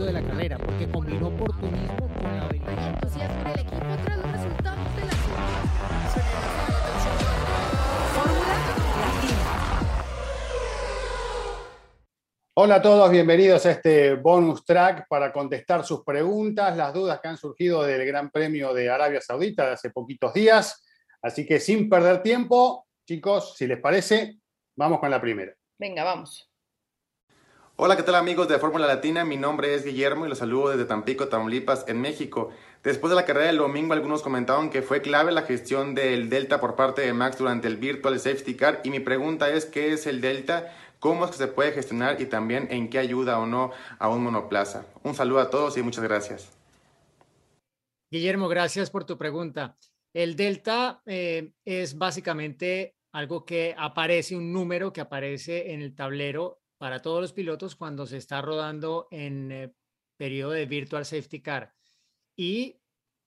éxito de la carrera, porque combinó oportunismo con la habilidad. entusiasmo el equipo tras los resultados de la Fórmula Latina. Hola a todos, bienvenidos a este bonus track para contestar sus preguntas, las dudas que han surgido del Gran Premio de Arabia Saudita de hace poquitos días. Así que sin perder tiempo, chicos, si les parece, vamos con la primera. Venga, vamos. Hola, ¿qué tal amigos de Fórmula Latina? Mi nombre es Guillermo y los saludo desde Tampico, Tamaulipas, en México. Después de la carrera del domingo, algunos comentaron que fue clave la gestión del Delta por parte de Max durante el Virtual Safety Car y mi pregunta es, ¿qué es el Delta? ¿Cómo es que se puede gestionar y también en qué ayuda o no a un monoplaza? Un saludo a todos y muchas gracias. Guillermo, gracias por tu pregunta. El Delta eh, es básicamente algo que aparece, un número que aparece en el tablero para todos los pilotos cuando se está rodando en eh, periodo de Virtual Safety Car. Y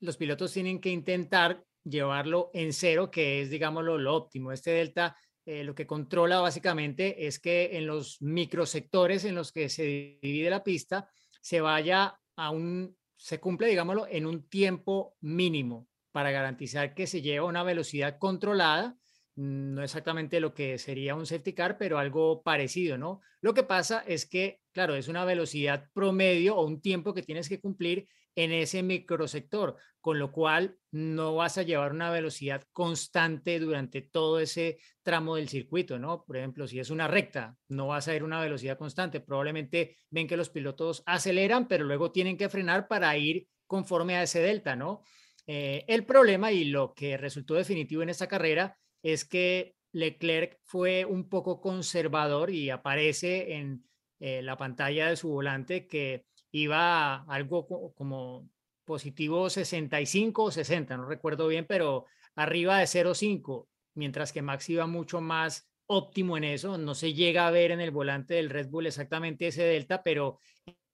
los pilotos tienen que intentar llevarlo en cero, que es, digámoslo, lo óptimo. Este delta eh, lo que controla básicamente es que en los microsectores en los que se divide la pista se vaya a un, se cumple, digámoslo, en un tiempo mínimo para garantizar que se lleva una velocidad controlada no exactamente lo que sería un safety car, pero algo parecido, ¿no? Lo que pasa es que, claro, es una velocidad promedio o un tiempo que tienes que cumplir en ese microsector, con lo cual no vas a llevar una velocidad constante durante todo ese tramo del circuito, ¿no? Por ejemplo, si es una recta, no vas a ir una velocidad constante. Probablemente ven que los pilotos aceleran, pero luego tienen que frenar para ir conforme a ese delta, ¿no? Eh, el problema y lo que resultó definitivo en esta carrera es que Leclerc fue un poco conservador y aparece en eh, la pantalla de su volante que iba algo como positivo 65 o 60, no recuerdo bien, pero arriba de 0,5, mientras que Max iba mucho más óptimo en eso. No se llega a ver en el volante del Red Bull exactamente ese delta, pero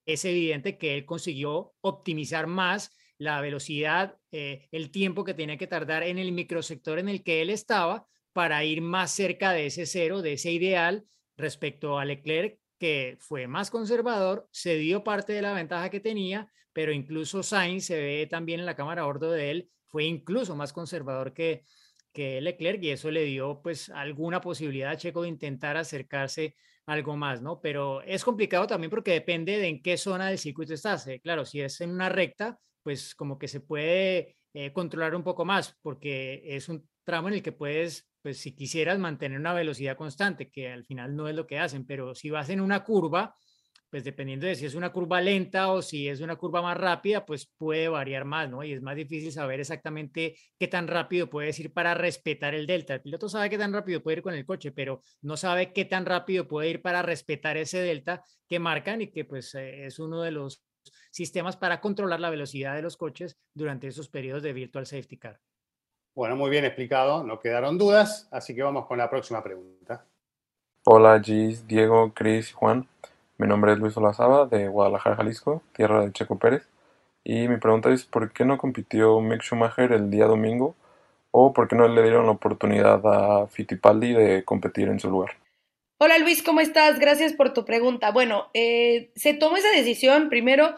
es evidente que él consiguió optimizar más la velocidad, eh, el tiempo que tenía que tardar en el microsector en el que él estaba para ir más cerca de ese cero, de ese ideal respecto a Leclerc, que fue más conservador, se dio parte de la ventaja que tenía, pero incluso Sainz se ve también en la cámara a bordo de él, fue incluso más conservador que, que Leclerc y eso le dio pues alguna posibilidad a Checo de intentar acercarse algo más, ¿no? Pero es complicado también porque depende de en qué zona del circuito estás. Eh, claro, si es en una recta, pues como que se puede eh, controlar un poco más, porque es un tramo en el que puedes, pues si quisieras mantener una velocidad constante, que al final no es lo que hacen, pero si vas en una curva, pues dependiendo de si es una curva lenta o si es una curva más rápida, pues puede variar más, ¿no? Y es más difícil saber exactamente qué tan rápido puedes ir para respetar el delta. El piloto sabe qué tan rápido puede ir con el coche, pero no sabe qué tan rápido puede ir para respetar ese delta que marcan y que pues eh, es uno de los sistemas para controlar la velocidad de los coches durante esos periodos de Virtual Safety Car. Bueno, muy bien explicado, no quedaron dudas, así que vamos con la próxima pregunta. Hola Gis, Diego, Cris y Juan. Mi nombre es Luis Olazaba de Guadalajara, Jalisco, tierra de Checo Pérez. Y mi pregunta es, ¿por qué no compitió Mick Schumacher el día domingo? ¿O por qué no le dieron la oportunidad a Fittipaldi de competir en su lugar? Hola Luis, ¿cómo estás? Gracias por tu pregunta. Bueno, eh, se tomó esa decisión primero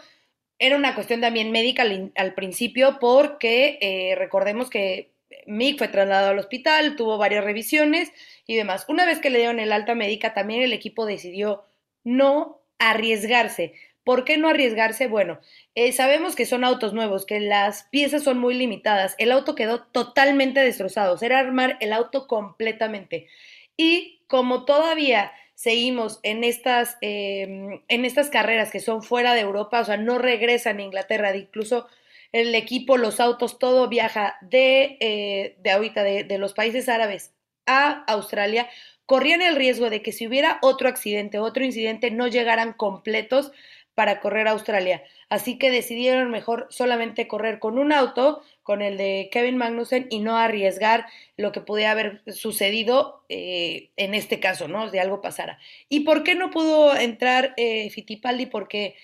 era una cuestión también médica al, principio porque eh, recordemos que Mick fue trasladado al hospital, tuvo varias revisiones y demás. Una vez que le dieron el alta médica, también el equipo decidió no arriesgarse. ¿Por qué no arriesgarse? Bueno, eh, sabemos que son autos nuevos, que las piezas son muy limitadas. El auto quedó totalmente destrozado. Era armar el auto completamente. Y como todavía seguimos en estas, em, en estas carreras que son fuera de Europa, o sea, no regresan a Inglaterra, incluso el equipo, los autos, todo viaja de, eh, de ahorita, de, de los países árabes a Australia, corrían el riesgo de que si hubiera otro accidente, otro incidente, no llegaran completos para correr a Australia. Así que decidieron mejor solamente correr con un auto, con el de Kevin Magnussen, y no arriesgar lo que podía haber sucedido eh, en este caso, ¿no? Si algo pasara. ¿Y por qué no pudo entrar eh, Fittipaldi? Porque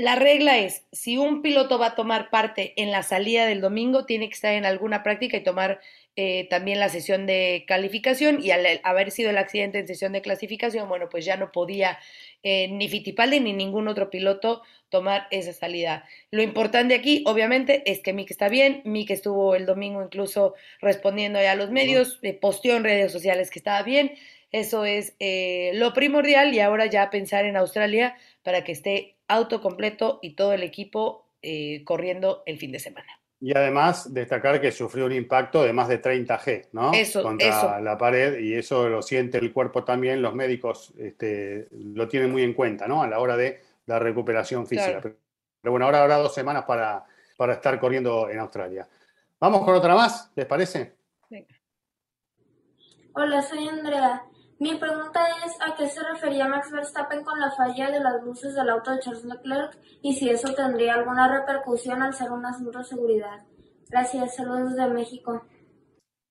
la regla es, si un piloto va a tomar parte en la salida del domingo, tiene que estar en alguna práctica y tomar eh, también la sesión de calificación y al haber sido el accidente en sesión de clasificación, bueno, pues ya no podía eh, ni Fittipaldi ni ningún otro piloto tomar esa salida. Lo importante aquí, obviamente, es que Mick está bien. Mick estuvo el domingo incluso respondiendo ya a los medios, eh, posteó en redes sociales que estaba bien. Eso es eh, lo primordial y ahora ya pensar en Australia para que esté auto completo y todo el equipo eh, corriendo el fin de semana. Y además destacar que sufrió un impacto de más de 30 G, ¿no? Eso, Contra eso. la pared y eso lo siente el cuerpo también, los médicos este, lo tienen muy en cuenta, ¿no? A la hora de la recuperación física. Claro. Pero, pero bueno, ahora habrá dos semanas para, para estar corriendo en Australia. Vamos con otra más, ¿les parece? Hola, soy Andrea. Mi pregunta es a qué se refería Max Verstappen con la falla de las luces del auto de Charles Leclerc y si eso tendría alguna repercusión al ser un asunto de seguridad. Gracias, saludos de México.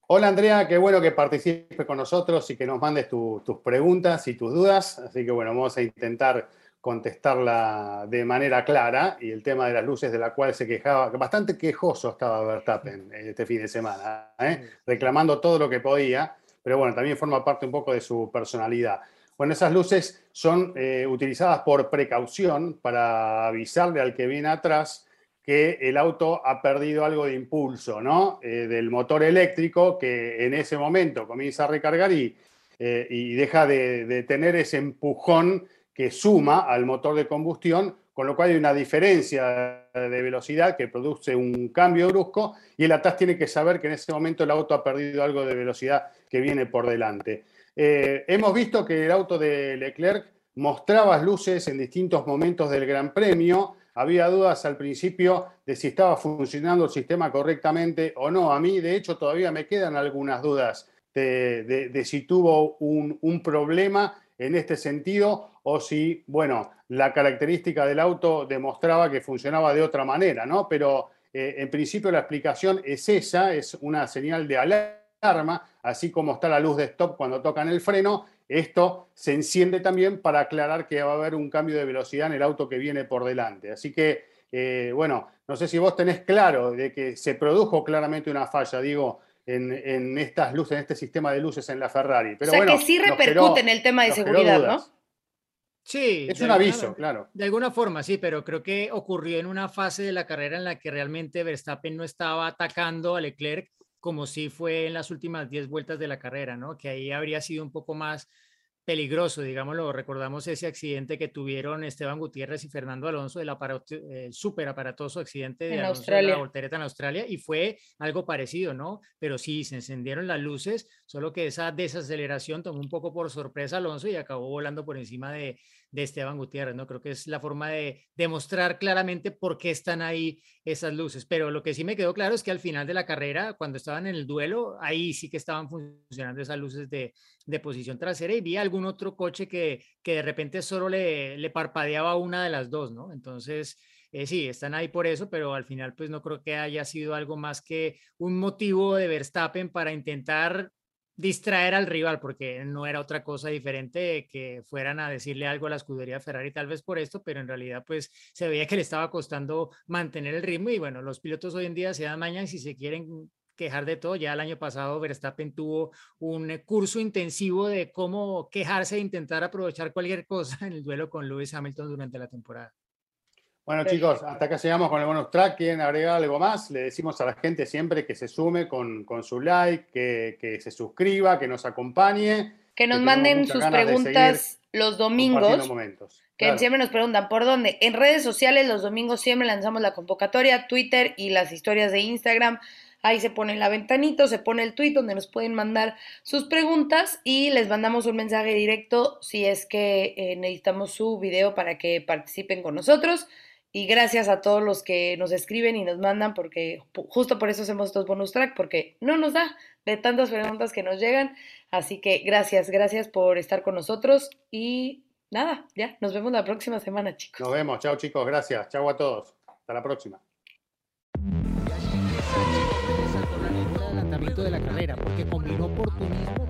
Hola Andrea, qué bueno que participes con nosotros y que nos mandes tu- tus preguntas y tus dudas. Así que bueno, vamos a intentar contestarla de manera clara. Y el tema de las luces de la cual se quejaba, que bastante quejoso estaba Verstappen este fin de semana, ¿eh? reclamando todo lo que podía, pero bueno, también forma parte un poco de su personalidad. Bueno, esas luces son eh, utilizadas por precaución para avisarle al que viene atrás que el auto ha perdido algo de impulso, ¿no? Eh, del motor eléctrico que en ese momento comienza a recargar y, eh, y deja de, de tener ese empujón que suma al motor de combustión, con lo cual hay una diferencia de velocidad que produce un cambio brusco y el atrás tiene que saber que en ese momento el auto ha perdido algo de velocidad que viene por delante. Eh, hemos visto que el auto de Leclerc mostraba luces en distintos momentos del Gran Premio. Había dudas al principio de si estaba funcionando el sistema correctamente o no. A mí, de hecho, todavía me quedan algunas dudas de, si tuvo un, problema en este sentido o si, bueno, la característica del auto demostraba que funcionaba de otra manera, ¿no? Pero eh, en principio la explicación es esa, es una señal de alarma, así como está la luz de stop cuando tocan el freno, esto se enciende también para aclarar que va a haber un cambio de velocidad en el auto que viene por delante. Así que, eh, bueno, no sé si vos tenés claro de que se produjo claramente una falla, digo, en, en estas luces, en este sistema de luces en la Ferrari. Pero o sea bueno, que sí repercute en el tema de seguridad, ¿no? Sí. Es un alguna- aviso, claro. De alguna forma, sí, pero creo que ocurrió en una fase de la carrera en la que realmente Verstappen no estaba atacando a Leclerc como si fue en las últimas 10 vueltas de la carrera, ¿no? Que ahí habría sido un poco más peligroso, digámoslo. Recordamos ese accidente que tuvieron Esteban Gutiérrez y Fernando Alonso, el aparato, eh, súper aparatoso accidente de En Alonso de Australia. la voltereta en Australia, y fue algo parecido, ¿no? Pero sí, se encendieron las luces, solo que esa desaceleración tomó un poco por sorpresa a Alonso y acabó volando por encima de, de Esteban Gutiérrez, ¿no? Creo que es la forma de demostrar claramente por qué están ahí esas luces. Pero lo que sí me quedó claro es que al final de la carrera, cuando estaban en el duelo, ahí sí que estaban funcionando esas luces de, de posición trasera y vi algún otro coche que, que de repente solo le, le parpadeaba una de las dos, ¿no? Entonces, eh, sí, están ahí por eso, pero al final pues no creo que haya sido algo más que un motivo de Verstappen para intentar distraer al rival, porque no era otra cosa diferente que fueran a decirle algo a la escudería Ferrari, tal vez por esto, pero en realidad pues se veía que le estaba costando mantener el ritmo y bueno, los pilotos hoy en día se dan mañana si se quieren quejar de todo. Ya el año pasado Verstappen tuvo un eh, curso intensivo de cómo quejarse e intentar aprovechar cualquier cosa en el duelo con Lewis Hamilton durante la temporada. Bueno, chicos, hasta acá llegamos con el bonus track. ¿Quieren agregar algo más? Le decimos a la gente siempre que se sume con, con su like, que, que se suscriba, que nos acompañe. Que nos manden sus preguntas los domingos. momentos. Que Claro. siempre nos preguntan por dónde. En redes sociales los domingos siempre lanzamos la convocatoria, Twitter y las historias de Instagram. Ahí se pone la ventanito, se pone el tweet donde nos pueden mandar sus preguntas y les mandamos un mensaje directo si es que eh, necesitamos su video para que participen con nosotros. Y gracias a todos los que nos escriben y nos mandan, porque justo por eso hacemos estos bonus track, porque no nos da de tantas preguntas que nos llegan. Así que gracias, gracias por estar con nosotros y nada, ya, nos vemos la próxima semana, chicos. Nos vemos. Chao, chicos. Gracias. Chao a todos. Hasta la próxima. adelantamiento de la carrera, porque combinó oportunismo